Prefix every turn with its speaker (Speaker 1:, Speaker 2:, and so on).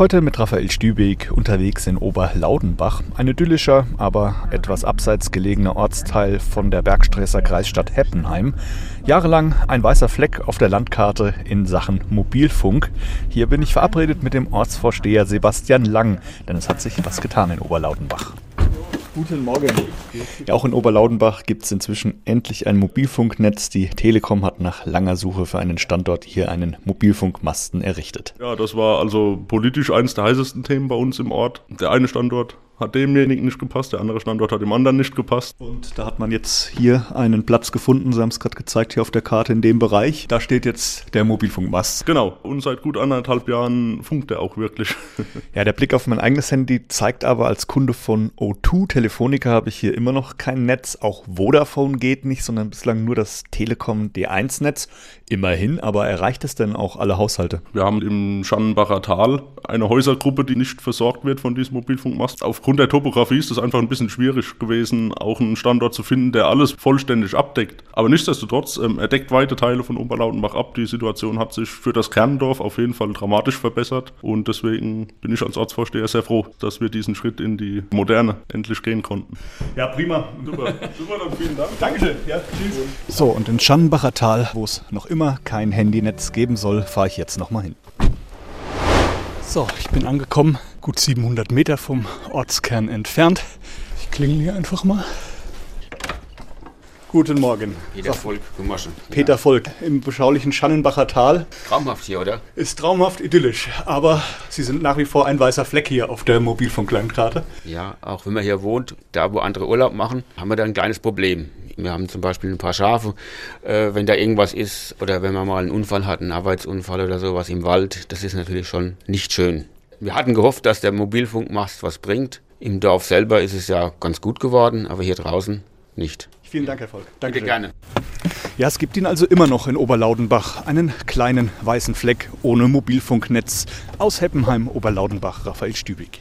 Speaker 1: Heute mit Raphael Stübig unterwegs in Oberlaudenbach, ein idyllischer, aber etwas abseits gelegener Ortsteil von der Bergstresser Kreisstadt Heppenheim. Jahrelang ein weißer Fleck auf der Landkarte in Sachen Mobilfunk. Hier bin ich verabredet mit dem Ortsvorsteher Sebastian Lang, denn es hat sich was getan in Oberlaudenbach. Guten Morgen. Ja, auch in Oberlaudenbach gibt es inzwischen endlich ein Mobilfunknetz. Die Telekom hat nach langer Suche für einen Standort hier einen Mobilfunkmasten errichtet.
Speaker 2: Ja, das war also politisch eines der heißesten Themen bei uns im Ort. Der eine Standort hat demjenigen nicht gepasst, der andere Standort hat dem anderen nicht gepasst.
Speaker 1: Und da hat man jetzt hier einen Platz gefunden, Sie haben es gerade gezeigt hier auf der Karte in dem Bereich. Da steht jetzt der Mobilfunkmast.
Speaker 2: Genau, und seit gut anderthalb Jahren funkt er auch wirklich.
Speaker 1: ja, der Blick auf mein eigenes Handy zeigt aber als Kunde von O2 Telefonica habe ich hier immer noch kein Netz. Auch Vodafone geht nicht, sondern bislang nur das Telekom D1-Netz. Immerhin, aber erreicht es denn auch alle Haushalte?
Speaker 2: Wir haben im Schannenbacher Tal eine Häusergruppe, die nicht versorgt wird von diesem Mobilfunkmast. Aufgrund aufgrund der Topografie ist es einfach ein bisschen schwierig gewesen, auch einen Standort zu finden, der alles vollständig abdeckt. Aber nichtsdestotrotz, ähm, er deckt weite Teile von Oberlautenbach ab. Die Situation hat sich für das Kerndorf auf jeden Fall dramatisch verbessert und deswegen bin ich als Ortsvorsteher sehr froh, dass wir diesen Schritt in die Moderne endlich gehen konnten.
Speaker 1: Ja, prima. Super. Super, dann vielen Dank. Dankeschön. Ja, tschüss. So, und in Schannenbacher Tal, wo es noch immer kein Handynetz geben soll, fahre ich jetzt nochmal hin. So, ich bin angekommen, gut 700 Meter vom Ortskern entfernt. Ich klingel hier einfach mal. Guten Morgen.
Speaker 3: Peter Volk, Gumaschen.
Speaker 1: Peter Volk im beschaulichen Schannenbacher Tal.
Speaker 3: Traumhaft hier, oder?
Speaker 1: Ist traumhaft idyllisch, aber Sie sind nach wie vor ein weißer Fleck hier auf der Mobilfunklandkarte.
Speaker 3: Ja, auch wenn man hier wohnt, da wo andere Urlaub machen, haben wir da ein kleines Problem. Wir haben zum Beispiel ein paar Schafe, äh, wenn da irgendwas ist oder wenn man mal einen Unfall hat, einen Arbeitsunfall oder sowas im Wald, das ist natürlich schon nicht schön. Wir hatten gehofft, dass der Mobilfunkmast was bringt. Im Dorf selber ist es ja ganz gut geworden, aber hier draußen nicht.
Speaker 1: Vielen Dank, Herr Volk.
Speaker 3: Danke Bitte gerne.
Speaker 1: Ja, es gibt ihn also immer noch in Oberlaudenbach, einen kleinen weißen Fleck ohne Mobilfunknetz. Aus Heppenheim, Oberlaudenbach, Raphael Stübig.